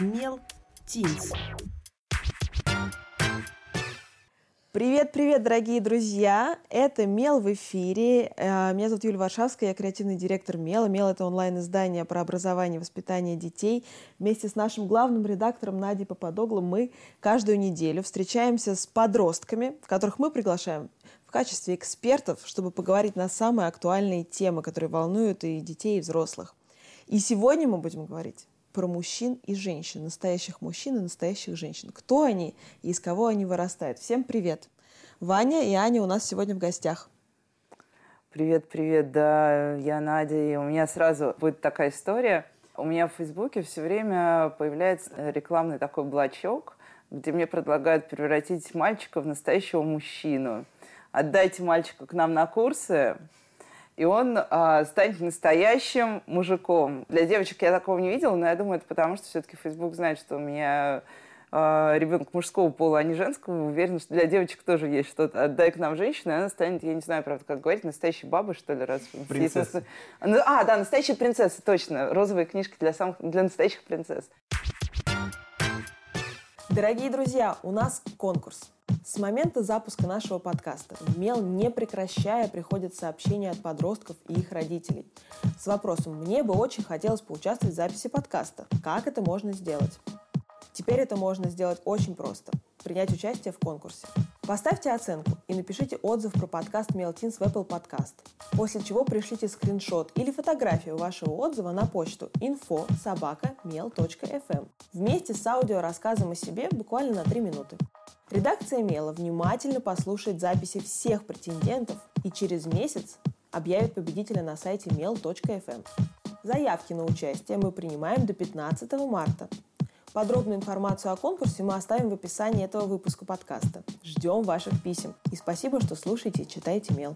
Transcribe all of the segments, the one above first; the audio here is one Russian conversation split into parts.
Мел Тинс. Привет-привет, дорогие друзья! Это Мел в эфире. Э, меня зовут Юлия Варшавская, я креативный директор Мела. Мел — это онлайн-издание про образование и воспитание детей. Вместе с нашим главным редактором Надей Попадоглу мы каждую неделю встречаемся с подростками, которых мы приглашаем в качестве экспертов, чтобы поговорить на самые актуальные темы, которые волнуют и детей, и взрослых. И сегодня мы будем говорить про мужчин и женщин, настоящих мужчин и настоящих женщин. Кто они и из кого они вырастают. Всем привет! Ваня и Аня у нас сегодня в гостях. Привет, привет, да, я Надя, и у меня сразу будет такая история. У меня в Фейсбуке все время появляется рекламный такой блочок, где мне предлагают превратить мальчика в настоящего мужчину. Отдайте мальчика к нам на курсы, и он э, станет настоящим мужиком. Для девочек я такого не видела, но я думаю, это потому, что все-таки Facebook знает, что у меня э, ребенок мужского пола, а не женского. Уверена, что для девочек тоже есть что-то. Отдай к нам женщину, и она станет, я не знаю, правда, как говорить, настоящей бабой, что ли, раз... Принцесса. Ну, а, да, настоящая принцесса, точно. Розовые книжки для, самых, для настоящих принцесс. Дорогие друзья, у нас конкурс. С момента запуска нашего подкаста в МЕЛ, не прекращая, приходят сообщения от подростков и их родителей с вопросом «Мне бы очень хотелось поучаствовать в записи подкаста. Как это можно сделать?» Теперь это можно сделать очень просто – принять участие в конкурсе. Поставьте оценку и напишите отзыв про подкаст Мелтинс в Apple Podcast, после чего пришлите скриншот или фотографию вашего отзыва на почту info собака вместе с аудиорассказом о себе буквально на 3 минуты. Редакция Мела внимательно послушает записи всех претендентов и через месяц объявит победителя на сайте mel.fm. Заявки на участие мы принимаем до 15 марта. Подробную информацию о конкурсе мы оставим в описании этого выпуска подкаста. Ждем ваших писем. И спасибо, что слушаете и читаете Мел.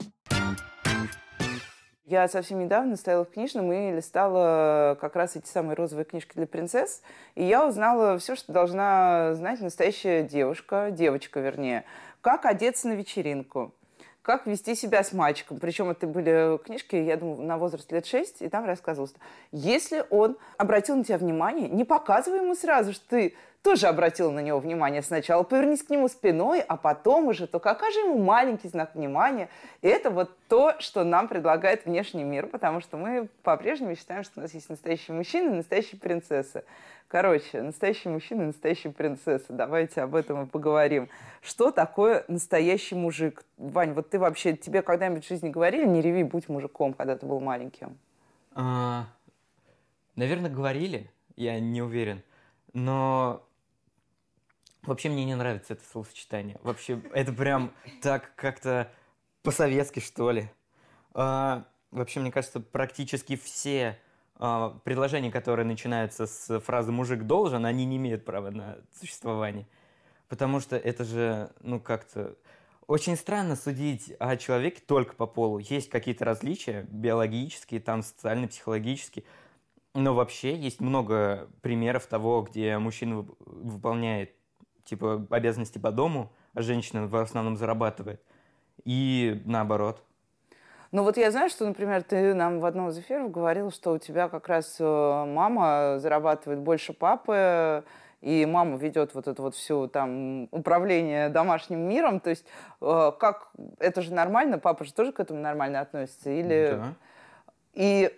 Я совсем недавно стояла в книжном и листала как раз эти самые розовые книжки для принцесс. И я узнала все, что должна знать настоящая девушка, девочка вернее. Как одеться на вечеринку, как вести себя с мальчиком. Причем это были книжки, я думаю, на возраст лет 6, и там рассказывалось, если он обратил на тебя внимание, не показывай ему сразу, что ты тоже обратила на него внимание сначала. Повернись к нему спиной, а потом уже то окажи ему маленький знак внимания. И это вот то, что нам предлагает внешний мир, потому что мы по-прежнему считаем, что у нас есть настоящие мужчины и настоящие принцессы. Короче, настоящий мужчина и настоящая принцесса. Давайте об этом и поговорим. Что такое настоящий мужик? Вань, вот ты вообще, тебе когда-нибудь в жизни говорили, не реви, будь мужиком, когда ты был маленьким? А, наверное, говорили, я не уверен. Но Вообще мне не нравится это словосочетание. Вообще, это прям так как-то по-советски, что ли. А, вообще, мне кажется, практически все а, предложения, которые начинаются с фразы «мужик должен», они не имеют права на существование. Потому что это же, ну, как-то... Очень странно судить о человеке только по полу. Есть какие-то различия биологические, там социально психологические. Но вообще есть много примеров того, где мужчина выполняет типа обязанности по дому, а женщина в основном зарабатывает. И наоборот. Ну вот я знаю, что, например, ты нам в одном из эфиров говорил, что у тебя как раз э, мама зарабатывает больше папы, и мама ведет вот это вот все там управление домашним миром. То есть э, как это же нормально, папа же тоже к этому нормально относится, или да. и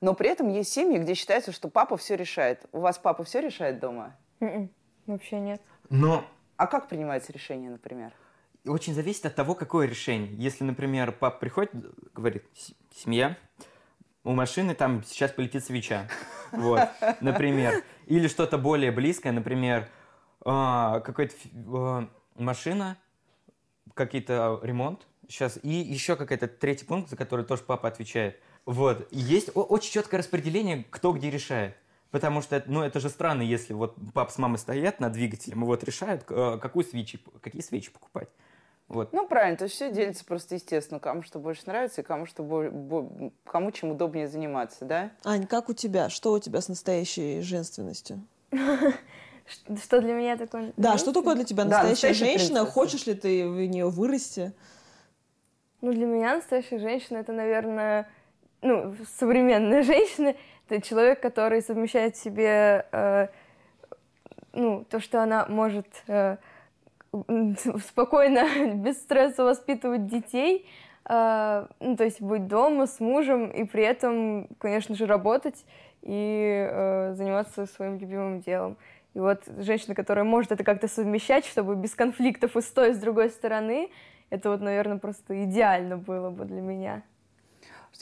но при этом есть семьи, где считается, что папа все решает. У вас папа все решает дома? Mm-mm. М-м. Вообще нет. Но... А как принимается решение, например? Очень зависит от того, какое решение. Если, например, папа приходит, говорит, семья, у машины там сейчас полетит свеча. Вот, например. Или что-то более близкое, например, а, какая-то а, машина, какие-то ремонт сейчас, и еще какой-то третий пункт, за который тоже папа отвечает. Вот. Есть очень четкое распределение, кто где решает. Потому что, ну, это же странно, если вот папа с мамой стоят над двигателем и вот решают, э, какую свечи, какие свечи покупать. Вот. Ну, правильно, то есть все делится просто естественно, кому что больше нравится и кому, что кому чем удобнее заниматься, да? Ань, как у тебя? Что у тебя с настоящей женственностью? Что для меня такое? Да, что такое для тебя настоящая женщина? Хочешь ли ты в нее вырасти? Ну, для меня настоящая женщина это, наверное, ну, современная женщина, это человек, который совмещает в себе э, ну, то, что она может э, спокойно, без стресса воспитывать детей, э, ну, то есть быть дома с мужем и при этом, конечно же, работать и э, заниматься своим любимым делом. И вот женщина, которая может это как-то совмещать, чтобы без конфликтов и с той, и с другой стороны, это вот, наверное, просто идеально было бы для меня.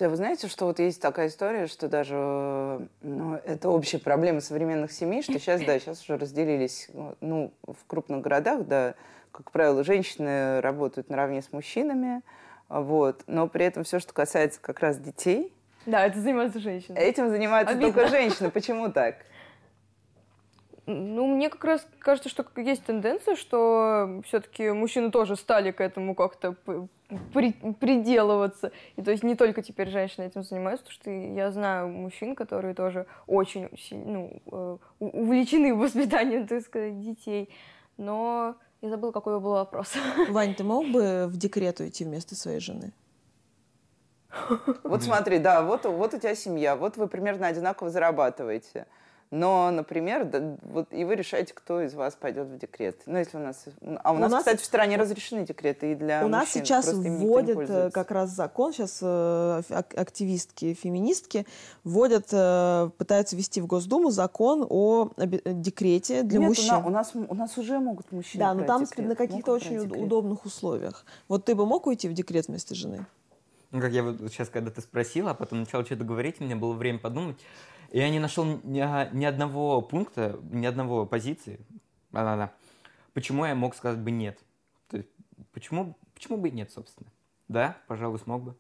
А вы знаете, что вот есть такая история, что даже ну, это общая проблема современных семей, что сейчас, да, сейчас уже разделились, ну, в крупных городах, да, как правило, женщины работают наравне с мужчинами, вот, но при этом все, что касается как раз детей, да, это занимаются женщины. Этим занимаются Обидно. только женщины. Почему так? Ну, мне как раз кажется, что есть тенденция, что все-таки мужчины тоже стали к этому как-то при, приделываться. И то есть не только теперь женщины этим занимаются, потому что я знаю мужчин, которые тоже очень ну, э, увлечены воспитанием, так сказать, детей. Но я забыла, какой был вопрос. Вань, ты мог бы в декрет уйти вместо своей жены? Вот смотри, да, вот, вот у тебя семья, вот вы примерно одинаково зарабатываете. Но, например, да, вот и вы решаете, кто из вас пойдет в декрет. Ну, если у нас... А у, у нас, нас, кстати, в стране разрешены декреты и для У мужчин, нас сейчас вводят э, как раз закон, сейчас э, активистки, феминистки вводят, э, пытаются ввести в Госдуму закон о декрете для Нет, мужчин. У нас, у нас уже могут мужчины Да, но там декрет. на каких-то очень удобных условиях. Вот ты бы мог уйти в декрет вместо жены? Ну, как я вот сейчас, когда ты спросила, а потом начал что-то говорить, у меня было время подумать. Я не нашел ни, ни одного пункта, ни одного позиции, а, да, да, почему я мог сказать бы нет. То есть, почему, почему бы и нет, собственно? Да, пожалуй, смог бы.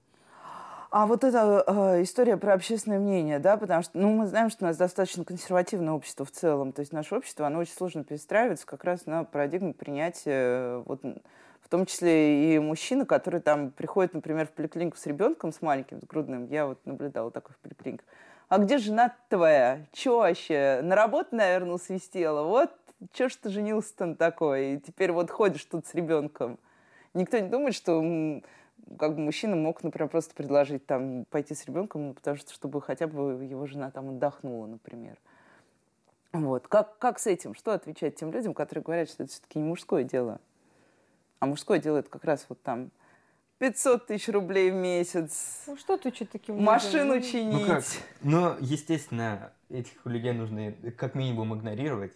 А вот эта э, история про общественное мнение, да, потому что, ну, мы знаем, что у нас достаточно консервативное общество в целом, то есть наше общество, оно очень сложно перестраивается как раз на парадигму принятия вот в том числе и мужчины, которые там приходят, например, в поликлинику с ребенком, с маленьким, с грудным. Я вот наблюдала такой в поликлиниках. А где жена твоя? Че вообще? На работу, наверное, свистела. Вот че ж ты женился-то на такой? И теперь вот ходишь тут с ребенком. Никто не думает, что как бы мужчина мог, например, просто предложить там пойти с ребенком, ну, потому что чтобы хотя бы его жена там отдохнула, например. Вот. Как, как с этим? Что отвечать тем людям, которые говорят, что это все-таки не мужское дело? А мужское делает как раз вот там 500 тысяч рублей в месяц. Ну что ты что таким Машину людям? чинить. Ну как? Ну, естественно, этих людей нужно как минимум игнорировать.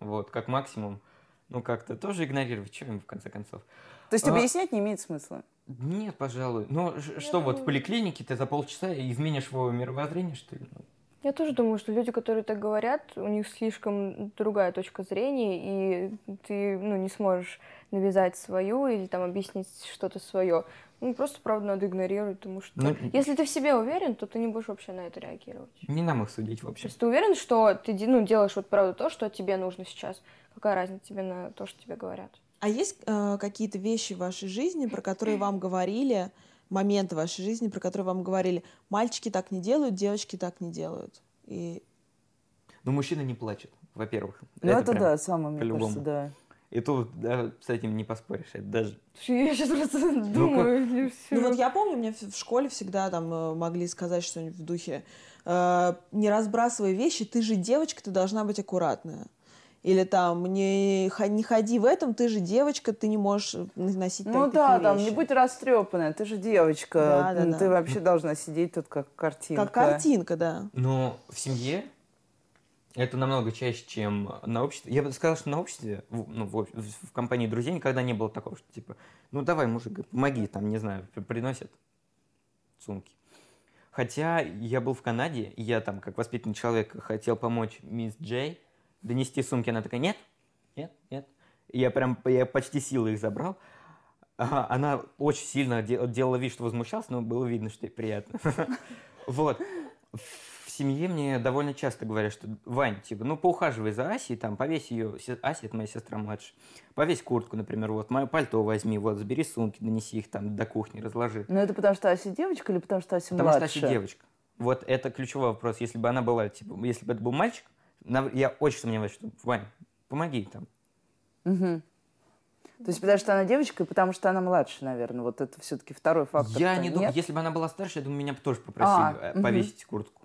Вот, как максимум. Ну, как-то тоже игнорировать, что им в конце концов. То есть а... объяснять не имеет смысла? Нет, пожалуй. Но Я что, думаю... вот в поликлинике ты за полчаса изменишь его мировоззрение, что ли? Ну, я тоже думаю, что люди, которые так говорят, у них слишком другая точка зрения, и ты ну, не сможешь навязать свою или там объяснить что-то свое. Ну, просто, правда, надо игнорировать, потому что ну, если ты в себе уверен, то ты не будешь вообще на это реагировать. Не нам их судить вообще. Если ты уверен, что ты ну, делаешь вот правда то, что тебе нужно сейчас, какая разница тебе на то, что тебе говорят? А есть э, какие-то вещи в вашей жизни, про которые вам говорили, моменты в вашей жизни, про которые вам говорили, мальчики так не делают, девочки так не делают. И... Ну, мужчина не плачет, во-первых. Ну, это, это да, самое, мне по-любому. кажется, да. И тут да, с этим не поспоришь. Это даже... Я сейчас просто ну, думаю. Ну, ну вот я помню, мне в школе всегда там э, могли сказать что-нибудь в духе э, «Не разбрасывай вещи, ты же девочка, ты должна быть аккуратная». Или там не, не ходи в этом, ты же девочка, ты не можешь носить Ну да, там не будь растрепанная, ты же девочка, да, да, ты да. вообще должна сидеть тут как картинка. Как картинка, да. Но в семье это намного чаще, чем на обществе. Я бы сказал, что на обществе, ну, в, в компании друзей никогда не было такого, что типа, ну давай, мужик, помоги, там, не знаю, приносят сумки. Хотя я был в Канаде, и я там, как воспитанный человек, хотел помочь мисс Джей, донести сумки. Она такая, нет, нет, нет. И я прям, я почти силой их забрал. Она очень сильно делала вид, что возмущалась, но было видно, что ей приятно. Вот. В семье мне довольно часто говорят, что Вань, типа, ну поухаживай за Асей, там, повесь ее, Ася, это моя сестра младшая, повесь куртку, например, вот, мое пальто возьми, вот, забери сумки, донеси их там до кухни, разложи. Но это потому что Ася девочка или потому что Ася младшая? Потому что Ася девочка. Вот это ключевой вопрос. Если бы она была, типа, если бы это был мальчик, я очень сомневаюсь, что Вань, помоги там. Угу. То есть потому что она девочка и потому что она младше, наверное. Вот это все-таки второй фактор. Я не думаю, если бы она была старше, я думаю, меня бы тоже попросили а, повесить угу. куртку.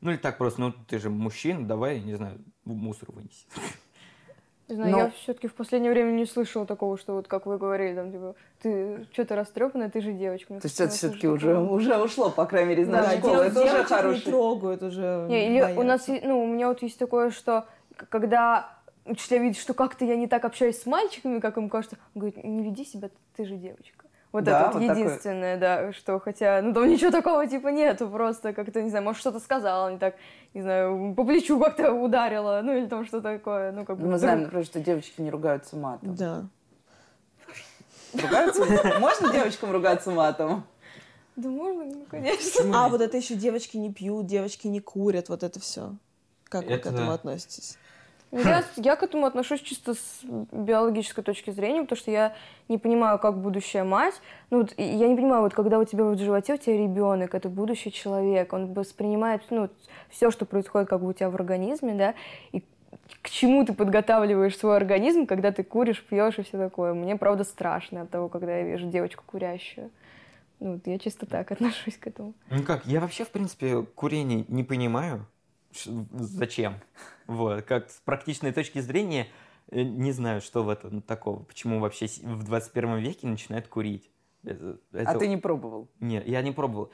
Ну или так просто, ну ты же мужчина, давай, не знаю, мусор вынеси. Не знаю, Но- я все-таки в последнее время не слышала такого, что вот как вы говорили, там, типа, ты что-то растрепанная, ты же девочка. Мне То есть это у нас все-таки уже, уже ушло, по крайней мере, из Да, нашей школы. Это уже девочек не хороший. трогают уже. Не, или у боятся. нас, е- ну, у меня вот есть такое, что когда учителя видят, что как-то я не так общаюсь с мальчиками, как им кажется, он говорит, не веди себя, ты же девочка. Вот Да, это вот единственное, да, что хотя, ну там ничего такого типа нету, просто как-то, не знаю, может что-то сказала, не так, не знаю, по плечу как-то ударила, ну или там что такое, ну как бы. Мы вдруг. знаем, например, что девочки не ругаются матом. Да. Ругаются? Можно девочкам ругаться матом? Да можно, ну, конечно. А вот это еще девочки не пьют, девочки не курят, вот это все. Как вы к Это этому относитесь? Я, я к этому отношусь чисто с биологической точки зрения, потому что я не понимаю, как будущая мать. Ну, вот, я не понимаю, вот когда у тебя вот в животе у тебя ребенок, это будущий человек, он воспринимает ну, все, что происходит как бы у тебя в организме, да, и к чему ты подготавливаешь свой организм, когда ты куришь, пьешь и все такое. Мне, правда, страшно от того, когда я вижу девочку курящую. Ну, вот я чисто так отношусь к этому. Ну как, я вообще, в принципе, курение не понимаю. Зачем? Вот, как с практичной точки зрения, э, не знаю, что в этом такого. Почему вообще в 21 веке начинают курить. Это- А это- ты не пробовал? Нет, я не пробовал.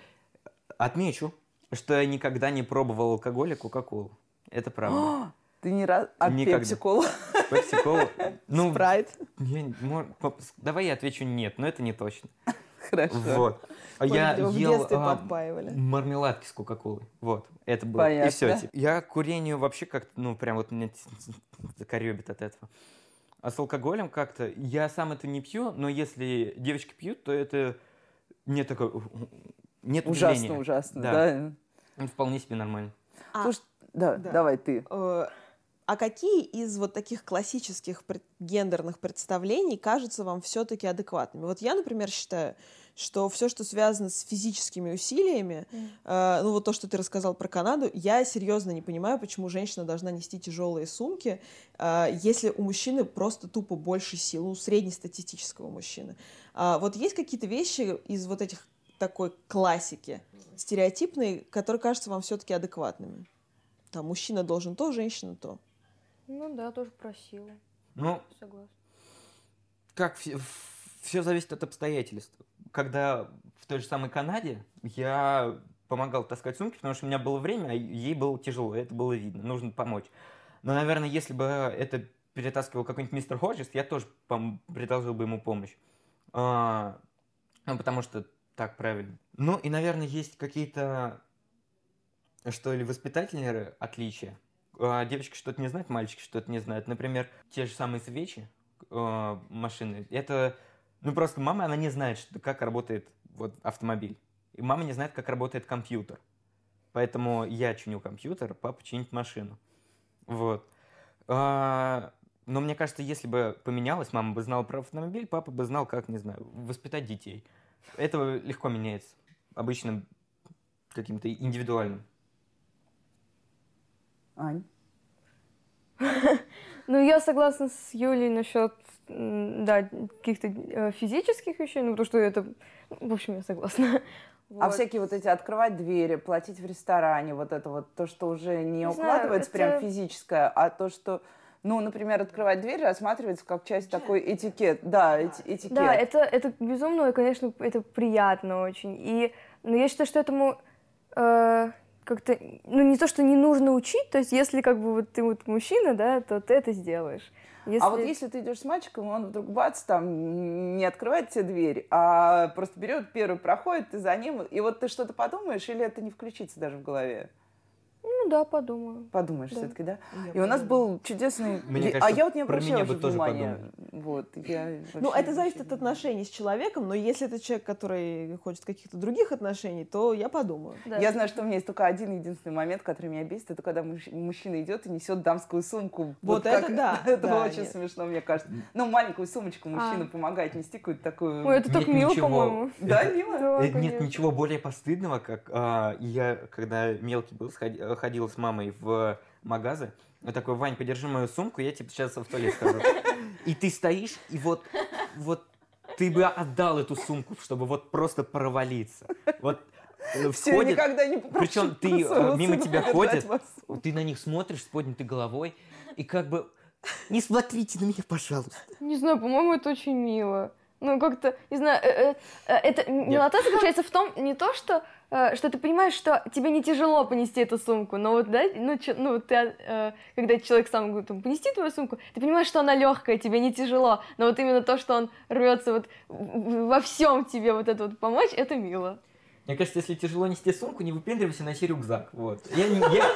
Отмечу, что я никогда не пробовал алкоголь и кока-колу. Это правда. Ты не раз... А пепси-колу? Пепси-колу. Ну, Спрайт. давай я отвечу нет, но это не точно. Хорошо. Вот. А Я в ел детстве а, подпаивали. мармеладки с кока-колой. Вот, это было. Понятно. И все. Я к курению вообще как-то, ну, прям вот меня закоребит от этого. А с алкоголем как-то, я сам это не пью, но если девочки пьют, то это не такое, нет Ужасно, удивления. ужасно, Да. да. Ну, Вполне себе нормально. А, Слушай, да, да. давай ты. Э, а какие из вот таких классических гендерных представлений кажутся вам все-таки адекватными? Вот я, например, считаю, что все, что связано с физическими усилиями, э, ну вот то, что ты рассказал про Канаду, я серьезно не понимаю, почему женщина должна нести тяжелые сумки, э, если у мужчины просто тупо больше сил, у среднестатистического мужчины. А вот есть какие-то вещи из вот этих такой классики стереотипные, которые кажутся вам все-таки адекватными? Там мужчина должен то, женщина то. Ну да, тоже просила. Ну, Согласна. как все зависит от обстоятельств. Когда в той же самой Канаде я помогал таскать сумки, потому что у меня было время, а ей было тяжело, это было видно, нужно помочь. Но, наверное, если бы это перетаскивал какой-нибудь мистер Ходжес, я тоже предложил бы ему помощь. А, ну, потому что так правильно. Ну, и, наверное, есть какие-то, что ли, воспитательные отличия. А, девочки что-то не знают, мальчики что-то не знают. Например, те же самые свечи, э, машины. Это, ну просто мама, она не знает, что, как работает вот автомобиль. И мама не знает, как работает компьютер. Поэтому я чиню компьютер, папа чинит машину. Вот. А, но мне кажется, если бы поменялось, мама бы знала про автомобиль, папа бы знал, как, не знаю, воспитать детей. Это легко меняется. Обычно каким-то индивидуальным. Ань? Ну, я согласна с Юлей насчет, да, каких-то э, физических вещей, ну, потому что это, в общем, я согласна. А Вот. всякие вот эти открывать двери, платить в ресторане, вот это вот то, что уже не Не знаю, укладывается прям это- физическое, а то, что, ну, например, открывать дверь рассматривается как часть такой этикет. Да, эти- этикет. Да, это, это безумно, и, конечно, это приятно очень. И, но я считаю, что этому э, как-то, ну, не то, что не нужно учить, то есть, если как бы вот ты вот мужчина, да, то ты это сделаешь. Если... А вот если ты идешь с мальчиком, он вдруг бац, там не открывает тебе дверь, а просто берет первый проходит, ты за ним, и вот ты что-то подумаешь, или это не включится даже в голове? Ну да, подумаю. Подумаешь Да. все-таки, да? Я И у нас был чудесный... Мне а кажется, я вот не обращала меня бы же тоже внимания. Вот, я Ну, это зависит от отношений с человеком, но если это человек, который хочет каких-то других отношений, то я подумаю. Да. Я знаю, что у меня есть только один единственный момент, который меня бесит, это когда муж- мужчина идет и несет дамскую сумку. Вот это как- да, Это да, очень нет. смешно, мне кажется. Ну, маленькую сумочку мужчина А. помогает нести какую-то такую... Ой, это так мило, по-моему. Да, мило? Э, Нет ничего более постыдного, как а, я, когда мелкий был, сходи- э, ходил с мамой в магазы, я такой, Вань, подержи мою сумку, я типа сейчас в туалет схожу. И ты стоишь, и вот, вот ты бы отдал эту сумку, чтобы вот просто провалиться. Вот э, Все, входит, никогда не попрошу причем ты, э, мимо тебя ходит, ты на них смотришь с поднятой головой, и как бы Не смотрите на меня, пожалуйста. Не знаю, по-моему, это очень мило. Ну, как-то, не знаю, э, э, э, это милота заключается в том, не то, что, э, что ты понимаешь, что тебе не тяжело понести эту сумку, но вот, да, ну, чё, ну ты, э, когда человек сам говорит, там, понести твою сумку, ты понимаешь, что она легкая, тебе не тяжело, но вот именно то, что он рвется вот во всем тебе вот это вот помочь, это мило. Мне кажется, если тяжело нести сумку, не выпендривайся, носи рюкзак. Вот. Я, я,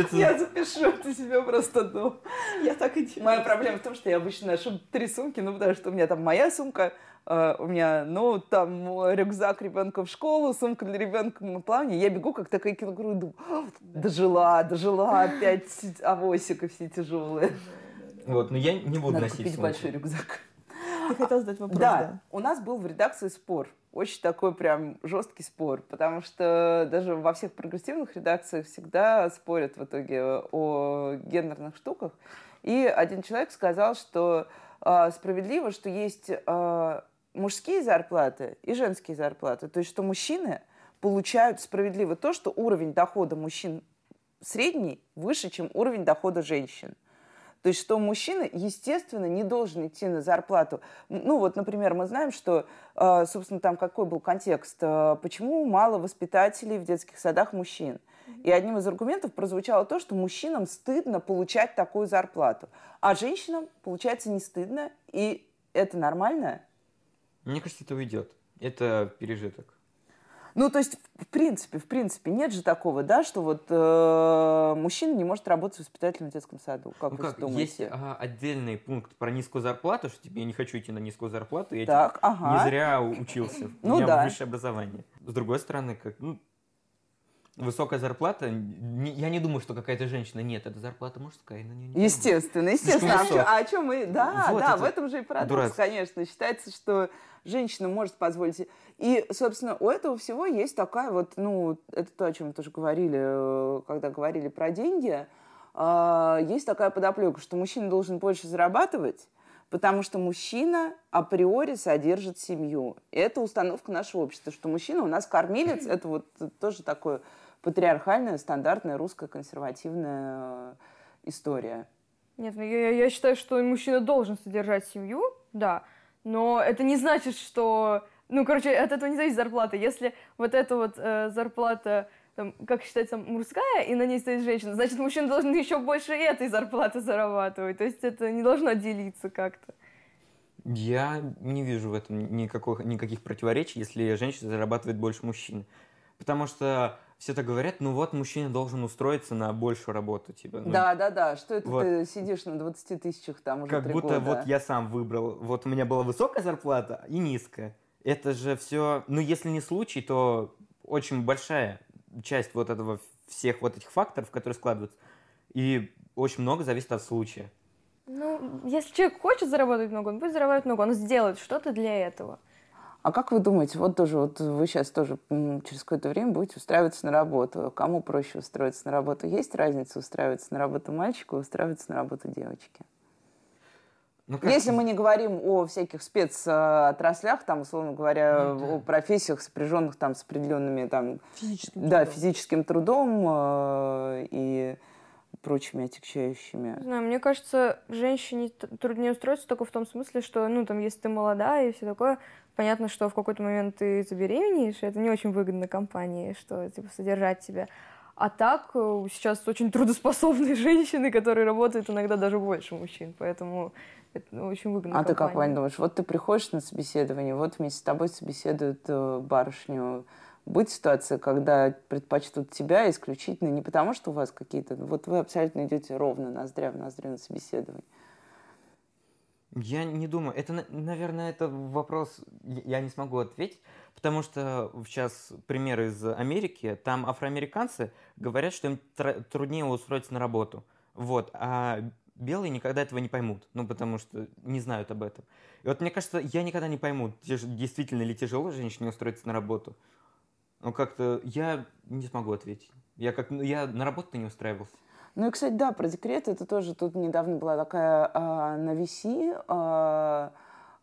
это- Я запишу это себе просто дома. Я так и делаю. Моя проблема в том, что я обычно ношу три сумки, ну, потому что у меня там моя сумка, э, у меня, ну, там рюкзак ребенка в школу, сумка для ребенка на плавание. Я бегу, как такая кенгуру, и думаю, «А, дожила, дожила, опять авосика все тяжелые. Вот, но я не буду Надо носить купить сумку. большой рюкзак. Ты хотел задать вопрос, Да, да. у нас был в редакции спор. Очень такой прям жесткий спор, потому что даже во всех прогрессивных редакциях всегда спорят в итоге о гендерных штуках. И один человек сказал, что а, справедливо, что есть а, мужские зарплаты и женские зарплаты. То есть, что мужчины получают справедливо то, что уровень дохода мужчин средний выше, чем уровень дохода женщин. То есть, что мужчина, естественно, не должен идти на зарплату. Ну, вот, например, мы знаем, что, э, собственно, там какой был контекст, э, почему мало воспитателей в детских садах мужчин. И одним из аргументов прозвучало то, что мужчинам стыдно получать такую зарплату, а женщинам, получается, не стыдно, и это нормально. Мне кажется, это уйдет. Это пережиток. Ну, то есть, в принципе, в принципе, нет же такого, да, что вот э, мужчина не может работать воспитателем в детском саду. Как Ну вы как, думаете? есть а, отдельный пункт про низкую зарплату, что тебе я не хочу идти на низкую зарплату, я Так, типа, ага. не зря учился. У Ну меня да. высшее образование. С другой стороны, как, ну, высокая зарплата, я не думаю, что какая-то женщина, нет, это зарплата мужская, на нее не Естественно, естественно. А, а о чем мы? Да, Вот да, это в этом же и парадокс, дурацко. конечно. Считается, что женщина может позволить. И, собственно, у этого всего есть такая вот, ну, это то, о чем мы тоже говорили, э, когда говорили про деньги. А, Есть такая подоплека, что мужчина должен больше зарабатывать, потому что мужчина априори содержит семью. И это установка нашего общества, что мужчина у нас кормилец, это вот тоже такое патриархальная, стандартная русская консервативная э, история. Нет, ну я, я считаю, что мужчина должен содержать семью, да, но это не значит, что... Ну, короче, от этого не зависит зарплата. Если вот эта вот э, зарплата, там, как считается, мужская, и на ней стоит женщина, значит, мужчина должен еще больше этой зарплаты зарабатывать. То есть это не должно делиться как-то. Я не вижу в этом никаких, никаких противоречий, если женщина зарабатывает больше мужчины. Потому что все так говорят, ну вот, мужчина должен устроиться на большую работу. Типа, ну, Да, да, да. Что это Вот. ты сидишь на 20 тысячах там уже Как будто года? вот я сам выбрал. Вот у меня была высокая зарплата и низкая. Это же все, ну если не случай, то очень большая часть вот этого всех вот этих факторов, которые складываются. И очень много зависит от случая. Ну, если человек хочет заработать много, он будет зарабатывать много, он сделает что-то для этого. А как вы думаете, вот тоже, вот вы сейчас тоже через какое-то время будете устраиваться на работу. Кому проще устроиться на работу? Есть разница устраиваться на работу мальчику и устраиваться на работу девочки? Ну, как- Если мы не говорим о всяких спецотраслях, там, условно говоря, Ну, да. о профессиях, сопряженных там с определенными там, Физическим да, трудом. физическим трудом э, и прочими отягчающими. Не знаю, мне кажется, женщине труднее устроиться только в том смысле, что, ну, там, если ты молодая и все такое, понятно, что в какой-то момент ты забеременеешь, это не очень выгодно компании, что, типа, содержать тебя. А так, э, сейчас очень трудоспособные женщины, которые работают иногда даже больше мужчин, поэтому это очень выгодно А ты как. Вань, думаешь, вот ты приходишь на собеседование, вот вместе с тобой собеседуют э, барышню. Будет ситуация, когда предпочтут тебя исключительно не потому, что у вас какие-то... Вот вы абсолютно идете ровно ноздря в ноздрю на собеседование. Я не думаю. Это, на- наверное, это вопрос, я не смогу ответить, потому что сейчас пример из Америки, там афроамериканцы говорят, что им труднее устроиться на работу. Вот, а белые никогда этого не поймут, ну, потому что не знают об этом. И вот мне кажется, я никогда не пойму, действительно ли тяжело женщине устроиться на работу. Ну, как-то я не смогу ответить. Я как, я на работу не устраивался. Ну и, кстати, да, про декрет это тоже тут недавно была такая а, на VC, а,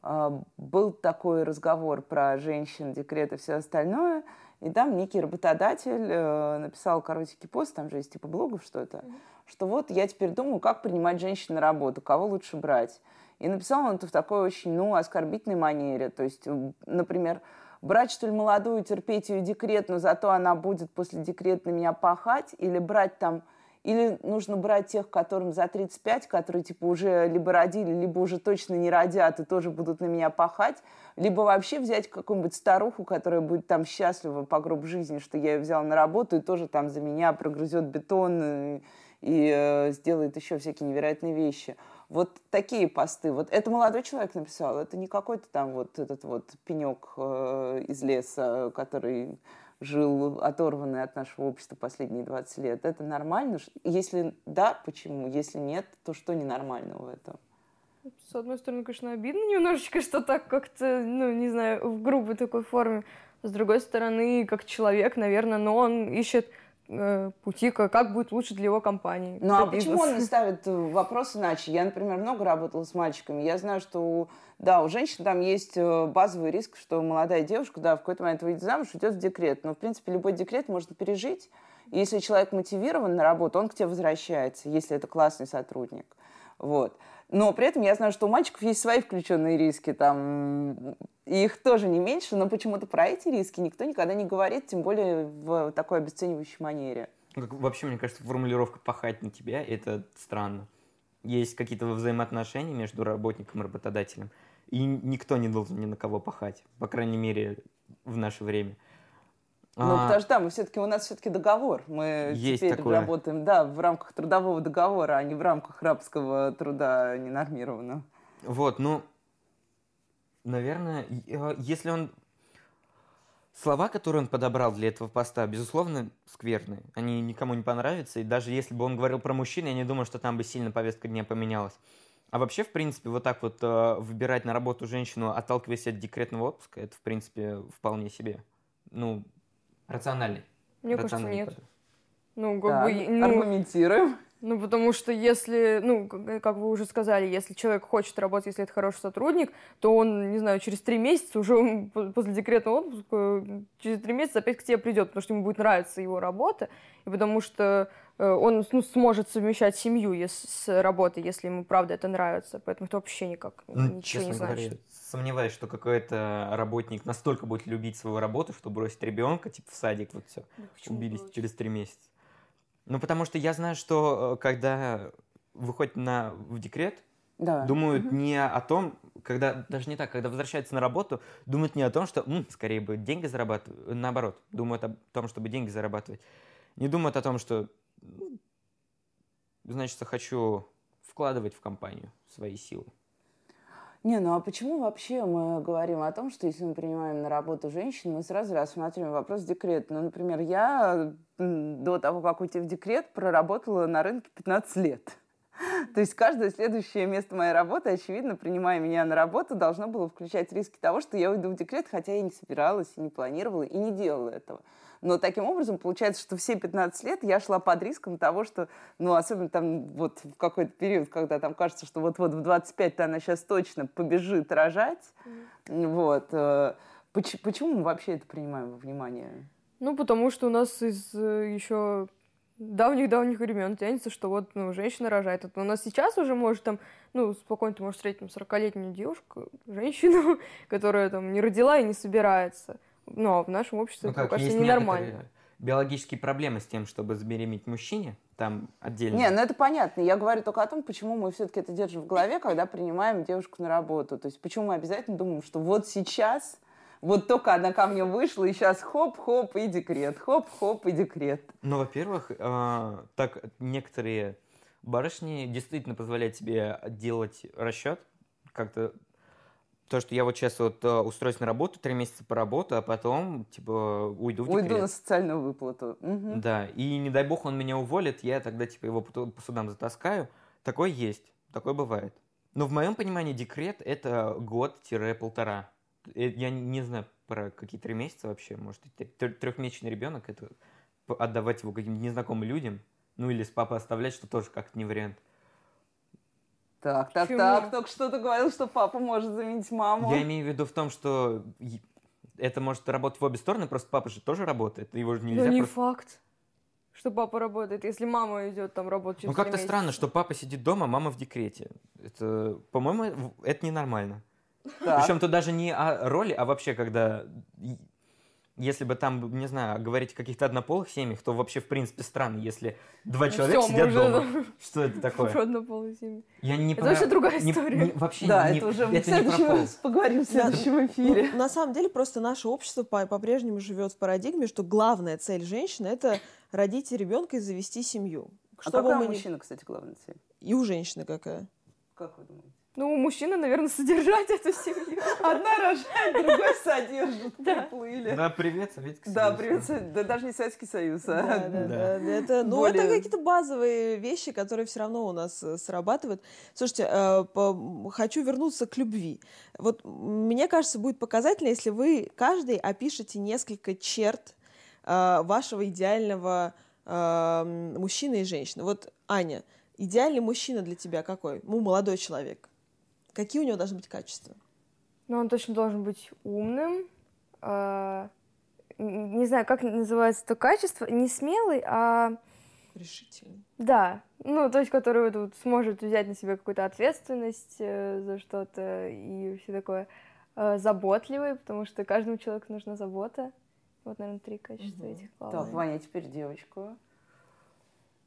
а, был такой разговор про женщин, декрет и все остальное. И там некий работодатель э, написал коротенький пост, там же есть типа блогов что-то, mm-hmm. что вот я теперь думаю, как принимать женщин на работу, кого лучше брать. И написал он это в такой очень, ну, оскорбительной манере. То есть, например, брать, что ли, молодую, терпеть ее декрет, но зато она будет после декрета на меня пахать, или брать там или нужно брать тех, которым за 35, которые типа уже либо родили, либо уже точно не родят и тоже будут на меня пахать, либо вообще взять какую-нибудь старуху, которая будет там счастлива по гроб жизни, что я ее взяла на работу и тоже там за меня прогрызет бетон и, и э, сделает еще всякие невероятные вещи. Вот такие посты. Вот это молодой человек написал, это не какой-то там вот этот вот пенек э, из леса, который жил оторванный от нашего общества последние 20 лет. Это нормально? Если да, почему? Если нет, то что ненормального в этом? С одной стороны, конечно, обидно немножечко, что так как-то, ну, не знаю, в грубой такой форме. С другой стороны, как человек, наверное, но он ищет пути, как будет лучше для его компании. Ну а бизнес. почему он не ставит вопрос иначе? Я, например, много работала с мальчиками. Я знаю, что у, да, у женщин там есть э, базовый риск, что молодая девушка, да, в какой-то момент выйдет замуж, идет в декрет. Но, в принципе, любой декрет можно пережить. И если человек мотивирован на работу, он к тебе возвращается, если это классный сотрудник. Вот. Но при этом я знаю, что у мальчиков есть свои включенные риски, там, их тоже не меньше, но почему-то про эти риски никто никогда не говорит, тем более в такой обесценивающей манере. Ну, вообще, мне кажется, формулировка «пахать на тебя» — это странно. Есть какие-то взаимоотношения между работником и работодателем, и никто не должен ни на кого пахать, по крайней мере, в наше время. Ну, а, потому что да, мы все-таки, у нас все-таки договор. Мы теперь такое. работаем, да, в рамках трудового договора, а не в рамках рабского труда ненормированного. Вот, ну, наверное, а, если он... Слова, которые он подобрал для этого поста, безусловно, скверные. Они никому не понравятся. И даже если бы он говорил про мужчин, я не думаю, что там бы сильно повестка дня поменялась. А вообще, в принципе, вот так вот э, выбирать на работу женщину, отталкиваясь от декретного отпуска, это, в принципе, вполне себе. Ну, Рациональный. Мне кажется, нет. Ну, как да, бы... Ну, аргументируем. Ну, потому что если, ну, как вы уже сказали, если человек хочет работать, если это хороший сотрудник, то он, не знаю, через три месяца уже после декретного отпуска, через три месяца опять к тебе придет, потому что ему будет нравиться его работа, и потому что э, он ну, сможет совмещать семью с работой, если ему правда это нравится. Поэтому это вообще никак ну, ничего не значит. Говоря, сомневаюсь, что какой-то работник настолько будет любить свою работу, что бросить ребенка, типа в садик, вот все, да убились бросить? через три месяца. Ну, потому что я знаю, что э, когда выходит на, в декрет, да. думают угу. не о том, когда, даже не так, когда возвращаются на работу, думают не о том, что м, скорее бы деньги зарабатывать, наоборот, думают о том, чтобы деньги зарабатывать. Не думают о том, что, ну, значит, хочу вкладывать в компанию свои силы. Не, ну а почему вообще мы говорим о том, что если мы принимаем на работу женщин, мы сразу рассматриваем вопрос декрета? Ну, например, я до того, как уйти в декрет, проработала на рынке 15 лет. То есть каждое следующее место моей работы, очевидно, принимая меня на работу, должно было включать риски того, что я уйду в декрет, хотя я не собиралась, и не планировала, и не делала этого. Но таким образом получается, что все 15 лет я шла под риском того, что, ну, особенно там вот в какой-то период, когда там кажется, что вот-вот в 25-то она сейчас точно побежит рожать. Mm. Вот. Э, почему, мы вообще это принимаем во внимание? Ну, потому что у нас из э, еще давних-давних времен тянется, что вот, ну, женщина рожает. Это у нас сейчас уже может там, ну, спокойно ты можешь встретить там 40-летнюю девушку, женщину, которая там не родила и не собирается. Но в нашем обществе, ну, как, кажется, ненормально. Биологические проблемы с тем, чтобы забеременеть мужчине, там отдельно. Не, ну это понятно. Я говорю только о том, почему мы все-таки это держим в голове, когда принимаем девушку на работу. То есть почему мы обязательно думаем, что вот сейчас, вот только она ко мне вышла, и сейчас хоп-хоп и декрет, хоп-хоп и декрет. Ну, во-первых, э, так некоторые барышни действительно позволяют себе делать расчет, как-то то, что я вот сейчас вот э, устроюсь на работу, три месяца поработаю, а потом, типа, уйду в декрет. Уйду на социальную выплату. Угу. Да, и не дай бог он меня уволит, я тогда, типа, его по, судам затаскаю. Такое есть, такое бывает. Но в моем понимании декрет – это год-полтора. Э, я не знаю про какие три месяца вообще. Может, трехмесячный ребенок – это отдавать его каким-то незнакомым людям. Ну, или с папой оставлять, что тоже как-то не вариант. Так, так, Почему? так, только что ты говорил, что папа может заменить маму. Я имею в виду в том, что это может работать в обе стороны, просто папа же тоже работает, его же нельзя Ну, не просто... факт, что папа работает, если мама идет там работать Ну через как-то три странно, что папа сидит дома, а мама в декрете. Это, по-моему, это ненормально. Так. Причем тут даже не о роли, а вообще, когда... Если бы там, не знаю, говорить о каких-то однополых семьях, то вообще, в принципе, странно, если два Ну человека мы сидят уже дома. Что это такое? Про однополые семьи. Я не Это про- вообще другая не- история. не- Вообще Да, не- это уже в это не про следующем раз поговорим в следующем эфире. Ну, на самом деле, просто наше общество по- по-прежнему живет в парадигме, что главная цель женщины это родить ребенка и завести семью. А Что бы какая у мужчины, кстати, главная цель? И у женщины какая? Как вы думаете? Ну, у мужчины, наверное, содержать эту семью. Одна рожает, другой содержит. Приплыли. Да, привет, Советский Да, Союз. привет, Со- да даже не Советский Союз, Да, а да, Да. да, да, Это, ну, Более- это какие-то базовые вещи, которые все равно у нас э, срабатывают. Слушайте, э, по- хочу вернуться к любви. Вот мне кажется, будет показательно, если вы каждый опишете несколько черт э, вашего идеального э, мужчины и женщины. Вот, Аня, идеальный мужчина для тебя какой? Ну, молодой человек. Какие у него должны быть качества? Но он точно должен быть умным. а, н- Не знаю, как называется то качество. Не смелый, а Решительный. да. Ну, то есть, который вот, вот сможет взять на себя какую-то ответственность э, за что-то и все такое. А, Заботливый, потому что каждому человеку нужна забота. Вот, наверное, три качества Мгм. этих Так, главных. Ваня, теперь девочку.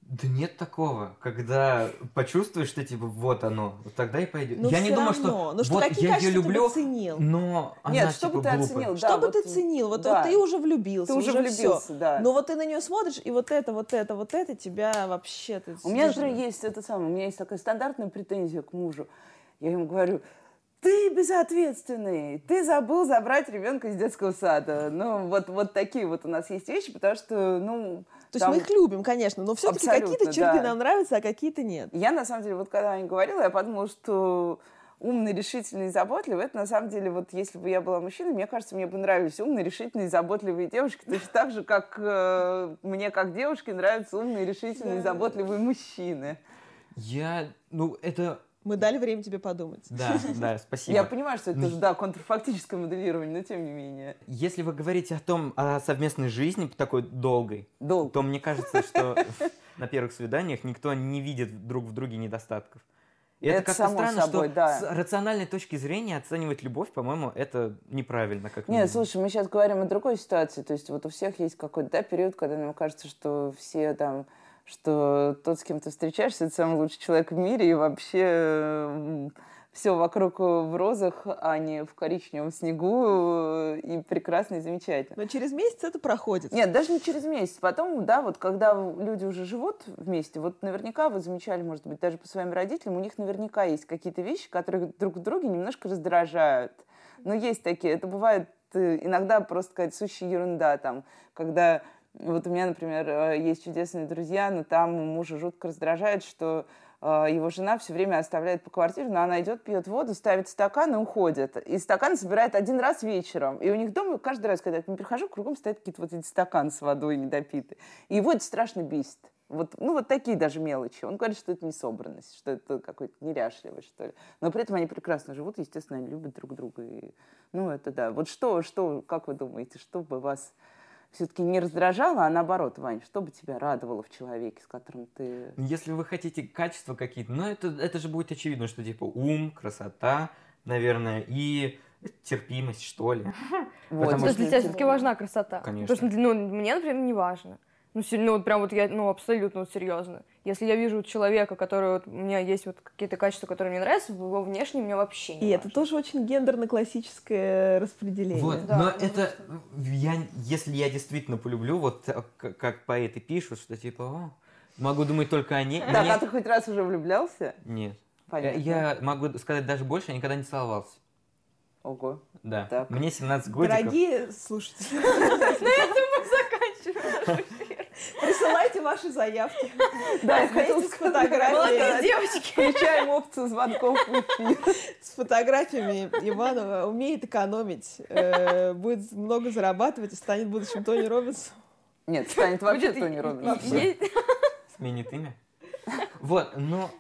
Да нет такого, когда почувствуешь, что типа вот оно, вот тогда и пойдет. Но я не думаю, что Ну, что вот какие я ее качества ты бы люблю, ценил? но она Нет, что типа бы ты глупая. оценил? Что Да, бы вот, ты ценил? Вот, да. вот ты уже влюбился, Ты уже всё. влюбился, да. Но вот ты на нее смотришь, и вот это, вот это, вот это тебя вообще... Ты У меня, например, есть это самое, у меня есть такая стандартная претензия к мужу. Я ему говорю, ты безответственный, ты забыл забрать ребенка из детского сада. Ну, вот, вот такие вот у нас есть вещи, потому что, ну... То есть там- мы их любим, конечно, но все-таки какие-то черты да. нам нравятся, а какие-то нет. Я, на самом деле, вот когда Аня говорила, я подумала, что умный, решительный и заботливый, это на самом деле, вот если бы я была мужчиной, мне кажется, мне бы нравились умные, решительные заботливые девушки, точно так же, как э, мне, как девушке, нравятся умные, решительные Да. заботливые мужчины. Я, ну это, Мы дали время тебе подумать. да, да, спасибо. Я понимаю, что это тоже, да, контрфактическое моделирование, но тем не менее. Если вы говорите о том, о совместной жизни такой долгой, Долг. то мне кажется, что на первых свиданиях никто не видит друг в друге недостатков. И это, Это как-то странно, собой, что да. с рациональной точки зрения оценивать любовь, по-моему, это неправильно, как Нет, слушай, мы сейчас говорим о другой ситуации. То есть вот у всех есть какой-то да, период, когда нам кажется, что все там, что тот, с кем ты встречаешься, это самый лучший человек в мире, и вообще все вокруг в розах, а не в коричневом снегу, э, и прекрасно и замечательно. Но через месяц это проходит. Нет, даже не через месяц. Потом, да, вот когда люди уже живут вместе, вот наверняка вы замечали, может быть, даже по своим родителям, у них наверняка есть какие-то вещи, которые друг в друге немножко раздражают. Но есть такие. Это бывает э, иногда просто какая-то сущая ерунда там, когда вот у меня, например, э, есть чудесные друзья, но там мужа жутко раздражает, что э, его жена все время оставляет по квартире, но она идет, пьет воду, ставит стакан и уходит. И стакан собирает один раз вечером. И у них дома каждый раз, когда я к ним прихожу, кругом стоят какие-то вот эти стаканы с водой недопитые. И его это страшно бесит. Вот, ну, вот такие даже мелочи. Он говорит, что это не собранность, что это какой-то неряшливость, что ли. Но при этом они прекрасно живут, естественно, они любят друг друга. И, ну, это да. Вот что, что, как вы думаете, что бы вас все-таки не раздражало, а наоборот, Вань, что бы тебя радовало в человеке, с которым ты... Если вы хотите качества какие-то, ну это, это же будет очевидно, что типа ум, красота, наверное, и терпимость, что ли. Вот, Потому То есть для тебя все-таки важна красота? Конечно. Потому что, ну, мне, например, не важно. Ну, се- ну, вот прям вот я, ну, абсолютно вот серьезно. Если я вижу человека, который вот, у меня есть вот какие-то качества, которые мне нравятся, его внешне мне вообще не И это важно. тоже очень гендерно-классическое распределение. Вот, Да, но ну, это, я, если я действительно полюблю, вот как, как поэты пишут, что типа, «О, могу думать только о ней. Мне- а ты хоть раз уже влюблялся? Нет. Понятно. Я могу сказать даже больше, я никогда не целовался. Ого. Да. Так. Мне 17 годиков. Дорогие слушатели, Заканчиваем. Присылайте ваши заявки. Да, я хотела с фотографиями, девочки. Включаем опцию звонков в эфир. с фотографиями Иванова умеет экономить, э, будет много зарабатывать и станет будущим Тони Робинсом. Нет, станет вообще Тони и- Робинс. и- и- Сменит имя. Вот, но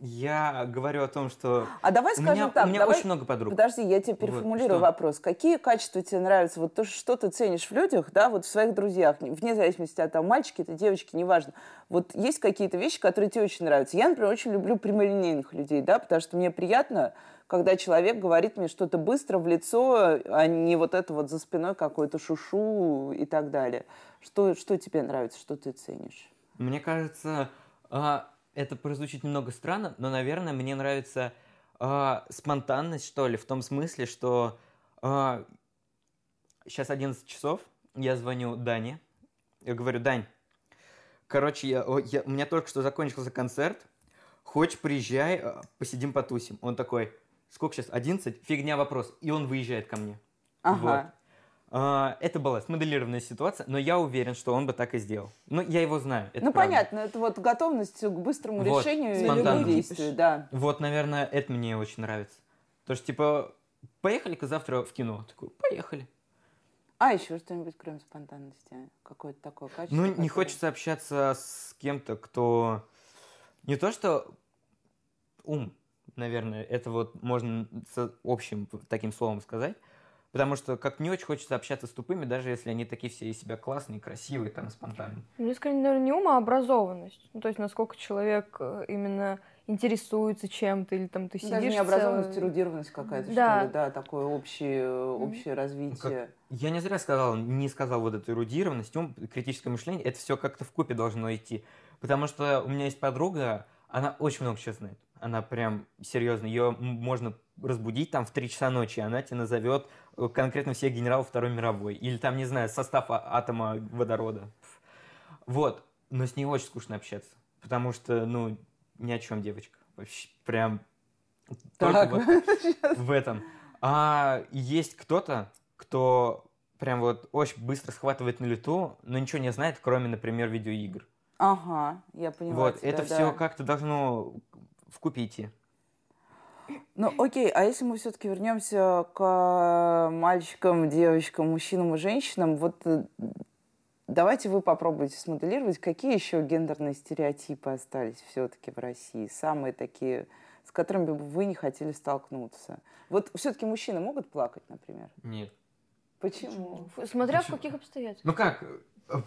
я говорю о том, что А давай у скажем меня, так. у меня давай- очень много подруг. Подожди, я тебе Вот, переформулирую что? вопрос. Какие качества тебе нравятся? Вот то, что ты ценишь в людях, да, вот в своих друзьях, вне зависимости от того, мальчики это, девочки, неважно. Вот есть какие-то вещи, которые тебе очень нравятся. Я, например, очень люблю прямолинейных людей, да, потому что мне приятно, когда человек говорит мне что-то быстро в лицо, а не вот это вот за спиной какое-то шушу и так далее. Что, что тебе нравится, что ты ценишь? Мне кажется, а, это прозвучит немного странно, но, наверное, мне нравится а, спонтанность, что ли, в том смысле, что а, сейчас 11 часов, я звоню Дане, я говорю, Дань, короче, я, я- у меня только что закончился концерт, хочешь, приезжай, а, посидим, потусим. Он такой, сколько сейчас, 11? Фигня вопрос. И он выезжает ко мне. Ага. А, это была смоделированная ситуация, но я уверен, что он бы так и сделал. Ну, я его знаю. это ну, правда. понятно, это вот готовность к быстрому Вот, решению спонтанно. любых действий, да. Вот, наверное, это мне очень нравится. То, что, типа, поехали-ка завтра в кино. Такой, поехали. А еще что-нибудь, кроме спонтанности? Какое-то такое качество? Ну, не которое- хочется общаться с кем-то, кто... Не то, что ум, наверное, это вот можно с общим таким словом сказать. Потому что как не очень хочется общаться с тупыми, даже если они такие все из себя классные, красивые, там, спонтанные. Мне скорее, наверное, не ум, а образованность. Ну, то есть, насколько человек э, именно интересуется чем-то, или там ты Ну, сидишь... Даже не образованность, целый- эрудированность какая-то, Да. что ли, да, такое общее, общее Ну, развитие. Я не зря сказал, не сказал вот эту эрудированность, ум, критическое мышление, это все как-то в купе должно идти. Потому что у меня есть подруга, она очень много чего знает. Она прям серьезно, ее можно разбудить там в 3 часа ночи, и она тебе назовет э, конкретно всех генералов Второй мировой. Или там, не знаю, состав а- атома водорода. Вот. Но с ней очень скучно общаться. Потому что, ну, ни о чем девочка. Вообще, прям только Так. вот в этом. А есть кто-то, кто прям вот очень быстро схватывает на лету, но ничего не знает, кроме, например, видеоигр. Ага, я понимаю. вот, тебя, это да. все как-то должно в купе идти. Ну, окей, а если мы все-таки вернемся к мальчикам, девочкам, мужчинам и женщинам, вот э, давайте вы попробуйте смоделировать, какие еще гендерные стереотипы остались все-таки в России, самые такие, с которыми бы вы не хотели столкнуться. Вот все-таки мужчины могут плакать, например? Нет. Почему? Смотря в Почему? каких обстоятельствах. Ну как?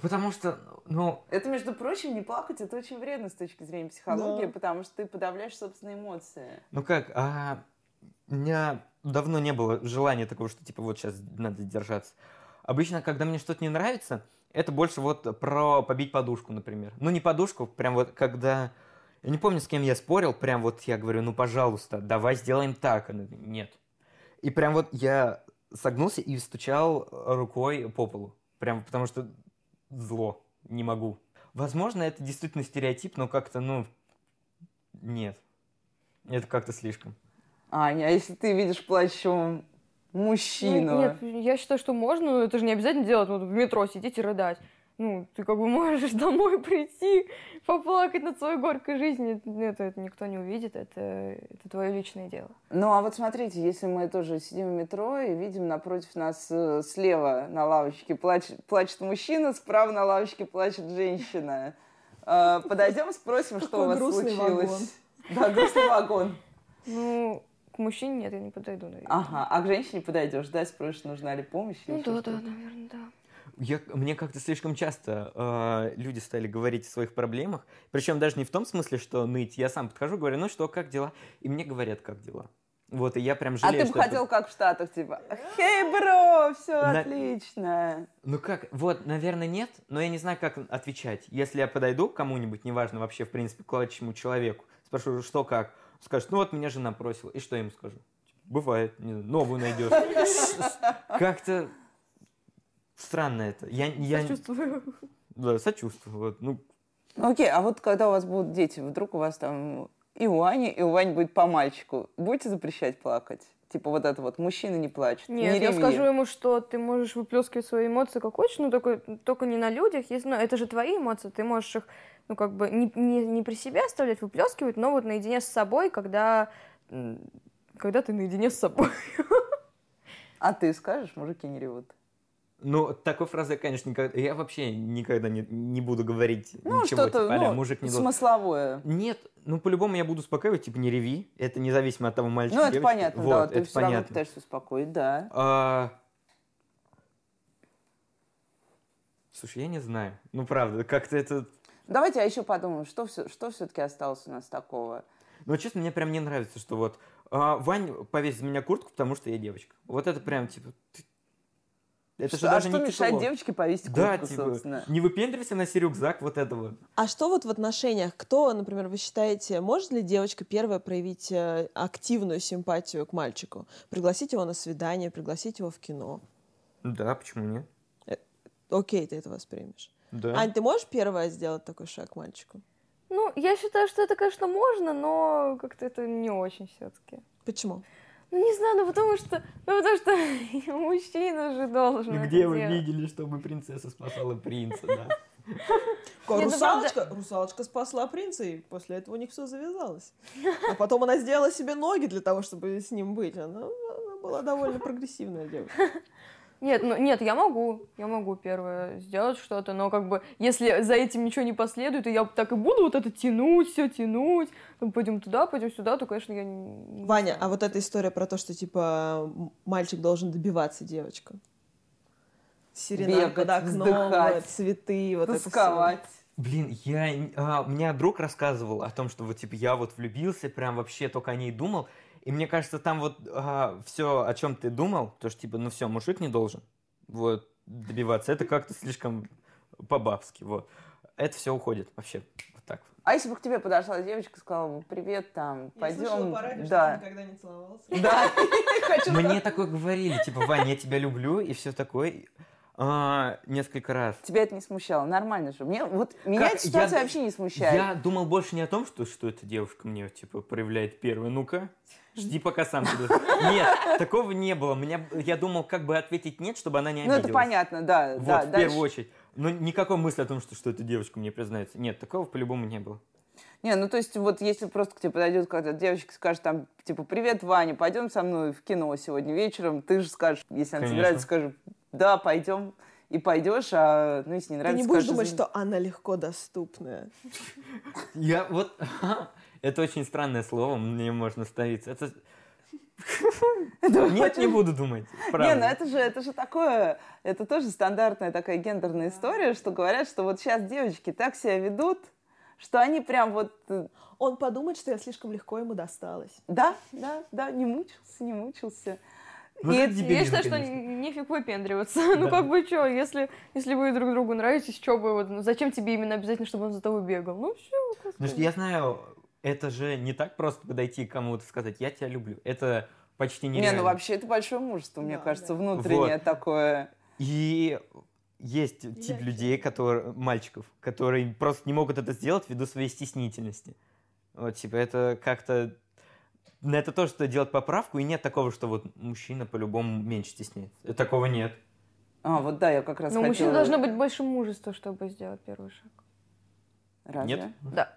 Потому что, ну, Это, между прочим, не плакать, это очень вредно с точки зрения психологии, Да. потому что ты подавляешь собственные эмоции. ну как, а, у меня давно не было желания такого, что типа вот сейчас надо держаться. Обычно, когда мне что-то не нравится, это больше вот про побить подушку, например. Ну не подушку, прям вот когда... Я не помню, с кем я спорил, прям вот я говорю, ну пожалуйста, давай сделаем так. Она говорит, нет. И прям вот я согнулся и стучал рукой по полу. Прям потому что зло, не могу. Возможно, это действительно стереотип, но как-то, ну, нет. Это как-то слишком. Аня, а если ты видишь плачущего мужчину? Ну, Нет, я считаю, что можно, но это же не обязательно делать вот в метро, сидеть и рыдать. Ну, ты как бы можешь домой прийти, поплакать над своей горькой жизнью. Это, это никто не увидит, это, это твое личное дело. Ну, а вот смотрите, если мы тоже сидим в метро и видим напротив нас э, слева на лавочке плач- плачет мужчина, справа на лавочке плачет женщина. Э, Подойдем, спросим, что у вас случилось. Да, грустный вагон. Ну, к мужчине нет, я не подойду, наверное. Ага, а к женщине подойдешь, да, спросишь, нужна ли помощь? или Ну да, да, наверное, да. Я, мне как-то слишком часто э, люди стали говорить о своих проблемах. Причем даже не в том смысле, что ныть. Я сам подхожу, говорю, ну что, как дела? И мне говорят, как дела. Вот, и я прям А жалею, ты бы что это- хотел, как в Штатах, типа, «Хей, бро, все На- отлично!» Ну как, вот, наверное, нет, но я не знаю, как отвечать. Если я подойду к кому-нибудь, неважно вообще, в принципе, к плачущему человеку, спрошу, что как, скажет, ну вот меня жена бросила, и что я ему скажу? Бывает, не знаю, новую найдешь. Как-то странно это. Я, я... Сочувствую. Да, сочувствую. Вот. Ну, окей, а вот когда у вас будут дети, вдруг у вас там и у Ани, и у Вани будет по мальчику, будете запрещать плакать? Типа вот это вот, мужчины не плачут, Нет, не я скажу ему, что ты можешь выплескивать свои эмоции как хочешь, но только, только не на людях. Если, ну, это же твои эмоции, ты можешь их, ну, как бы, не, не, не при себе оставлять, выплескивать, но вот наедине с собой, когда, когда ты наедине с собой. А ты скажешь, мужики не ревут? Ну, такой фразы я, конечно, никогда... Я вообще никогда не, не буду говорить Ну, ничего, что-то, типа, ну, мужик не должен. смысловое. Нет, ну, по-любому я буду успокаивать, типа, не реви. Это независимо от того, мальчик, Ну, это девочка. понятно, Вот, да, ты это все равно понятно. пытаешься успокоить, да. А, Слушай, я не знаю. Ну, правда, как-то это... Давайте, а еще подумаем, что, все, что все-таки осталось у нас такого? Ну, честно, мне прям не нравится, что вот а, Вань повесит меня куртку, потому что я девочка. Вот это прям, типа... ты- Это Что- же а даже что не мешает тяжело. девочке повесить Да, куртку, типа, собственно? не выпендривайся на рюкзак вот этого. А что вот в отношениях? Кто, например, вы считаете, может ли девочка первая проявить э, активную симпатию к мальчику? Пригласить его на свидание, пригласить его в кино? Да, почему нет? Окей, ты это воспримешь. Да. Ань, ты можешь первая сделать такой шаг к мальчику? Ну, я считаю, что это, конечно, можно, но как-то это не очень все-таки. Почему? Ну, не знаю, ну потому что, ну потому что мужчина же должен Ну это где вы делать. видели, чтобы принцесса спасала принца, да? Ну, Русалочка, русалочка спасла принца, и после этого у них все завязалось. А потом она сделала себе ноги для того, чтобы с ним быть. Она, она была довольно прогрессивная девушка. Нет, ну, нет, я могу, я могу первое сделать что-то, но как бы, если за этим ничего не последует, и я так и буду вот это тянуть, все тянуть, там, пойдем туда, пойдем сюда, то, конечно, я не... Ваня, а вот эта история про то, что типа мальчик должен добиваться девочку. Серенад Бегать, под окном, вздыхать, цветы, вот это всё. Тосковать. Блин, я... а, у меня друг рассказывал о том, что вот, типа, я вот влюбился, прям вообще только о ней думал. И мне кажется, там вот все, о чем ты думал, то, что, типа, ну все, мужик не должен вот добиваться. Это как-то слишком по-бабски, вот. Это все уходит вообще вот так. А если бы к тебе подошла девочка и сказала, привет, там, пойдем... да. никогда не целовался. Да. Хочу Мне такое говорили, типа, Вань, я тебя люблю, и все такое. А, несколько раз. Тебя это не смущало? Нормально же. Мне, вот, меня Как? эта ситуация Я- вообще не смущает. Я думал больше не о том, что, что эта девушка мне, типа, проявляет первый. Ну-ка, жди, пока сам подойдет. Нет, такого не было. Меня, я думал, как бы ответить нет, чтобы она не Ну, обиделась. это понятно, да. Вот, да, в дальше. первую очередь. Но никакой мысли о том, что, что эта девушка мне признается. Нет, такого по-любому не было. Не, ну то есть вот если просто к тебе подойдет какая-то девочка и скажет там, типа, привет, Ваня, пойдем со мной в кино сегодня вечером, ты же скажешь, если она Конечно. нравится, скажешь, да, пойдем, и пойдешь, а ну если не Ты нравится, не будешь скажешь, думать, что она легко доступная. Я вот... Это очень странное слово, мне можно ставиться. Это... Нет, не буду думать. Не, Правда. ну это же, это же такое, это тоже стандартная такая гендерная история, что говорят, что вот сейчас девочки так себя ведут, что они прям вот, э, Он подумает, что я слишком легко ему досталась. да, да, да, не мучился, не мучился. Ну, И это дебилизм, Я считаю, что нефиг выпендриваться. Ну, Да. как бы что, если, если вы друг другу нравитесь, что бы, вот, ну, зачем тебе именно обязательно, чтобы он за тобой бегал? Ну, все. Потому что я знаю, это же не так просто подойти к кому-то и сказать, я тебя люблю. Это почти Не, нереально. ну вообще это большое мужество, мне Да, кажется, да. внутреннее Вот. такое. И есть тип вообще- людей, которые, мальчиков, которые просто не могут это сделать ввиду своей стеснительности. Вот, типа, это как-то... На это тоже стоит делать поправку, и нет такого, что вот мужчина по-любому меньше стесняется. Э, Такого нет. А, вот да, я как раз Но у хотела... мужчин должно быть больше мужества, чтобы сделать первый шаг. Разве? Нет? Да.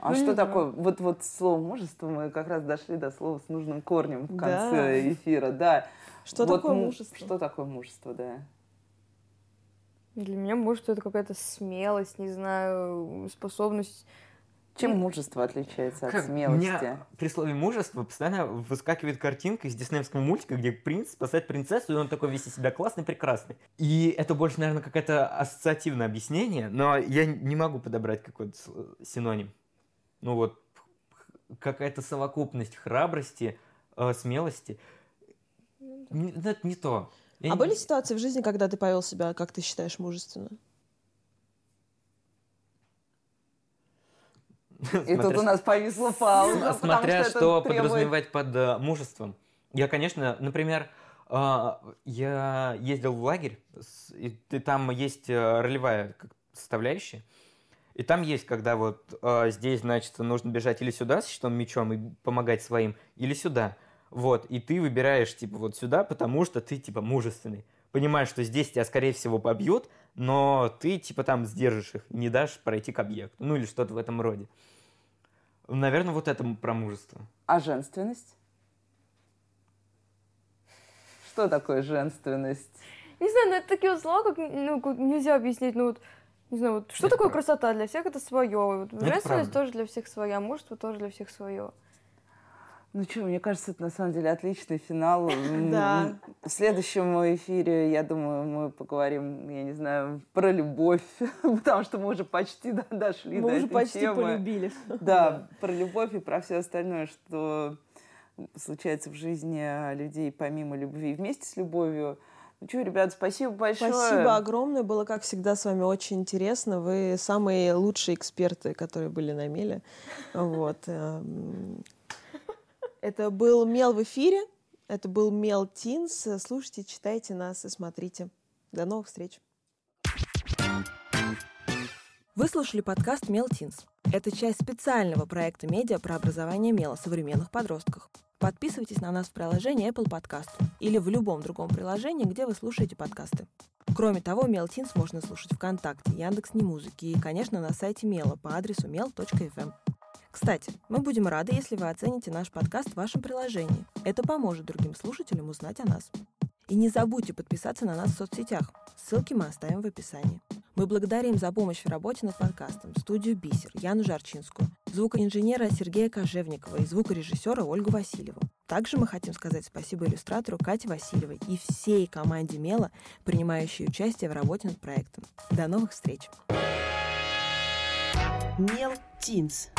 А Ну, что знаю. такое? Вот, вот слово мужество, мы как раз дошли до слова с нужным корнем в конце Да. эфира, да. Что Вот такое му- мужество? Что такое мужество, да. Для меня мужество это какая-то смелость, не знаю, способность. Чем мужество отличается от Как? У смелости? меня при слове мужество постоянно выскакивает картинка из диснеевского мультика, где принц спасает принцессу, и он такой весь из себя классный, прекрасный. И это больше, наверное, какое-то ассоциативное объяснение, но я не могу подобрать какой-то синоним. Ну вот, какая-то совокупность храбрости, э, смелости. Ну, Это не то. Я А не- были ситуации в жизни, когда ты повел себя, как ты считаешь, мужественно? И тут у нас повисла пауза, Смотря что подразумевать под э, мужеством. Я, конечно, например, а, я ездил в лагерь, и там есть э, ролевая составляющая, и там есть, когда вот э, здесь, значит, нужно бежать или сюда с щитом, мечом и помогать своим, или сюда. Вот, и ты выбираешь, типа, вот сюда, потому что ты, типа, мужественный. Понимаешь, что здесь тебя, скорее всего, побьют, но ты, типа, там сдержишь их, не дашь пройти к объекту. Ну, или что-то в этом роде. Наверное, вот это про мужество. А женственность? Что такое женственность? Не знаю, но это такие вот слова, как, ну, нельзя объяснить, ну вот, не знаю, вот что Это такое правда. красота? Для всех это свое. Вот Это женственность правда. тоже для всех своя, мужество тоже для всех свое. Ну что, мне кажется, это на самом деле отличный финал. Да. В следующем эфире, я думаю, мы поговорим, я не знаю, про любовь, потому что мы уже почти до- дошли до Мы уже этой почти полюбили. Да, про любовь и про все остальное, что случается в жизни людей помимо любви и вместе с любовью. Ну что, ребят, спасибо большое. Спасибо огромное. Было, как всегда, с вами очень интересно. Вы самые лучшие эксперты, которые были на Меле. Вот. Это был Мел в эфире. Это был Мел Тинс. Слушайте, читайте нас и смотрите. До новых встреч. Вы слушали подкаст Мел Тинс. Это часть специального проекта медиа про образование Мела современных подростках. Подписывайтесь на нас в приложении Apple Podcast или в любом другом приложении, где вы слушаете подкасты. Кроме того, Мел Тинс можно слушать ВКонтакте, Яндекс.Немузыки и, конечно, на сайте Мела по адресу mel.fm. Кстати, мы будем рады, если вы оцените наш подкаст в вашем приложении. Это поможет другим слушателям узнать о нас. И не забудьте подписаться на нас в соцсетях. Ссылки мы оставим в описании. Мы благодарим за помощь в работе над подкастом студию «Бисер» Яну Жарчинскую, звукоинженера Сергея Кожевникова и звукорежиссера Ольгу Васильеву. Также мы хотим сказать спасибо иллюстратору Кате Васильевой и всей команде Мела, принимающей участие в работе над проектом. До новых встреч! Мел Тинс.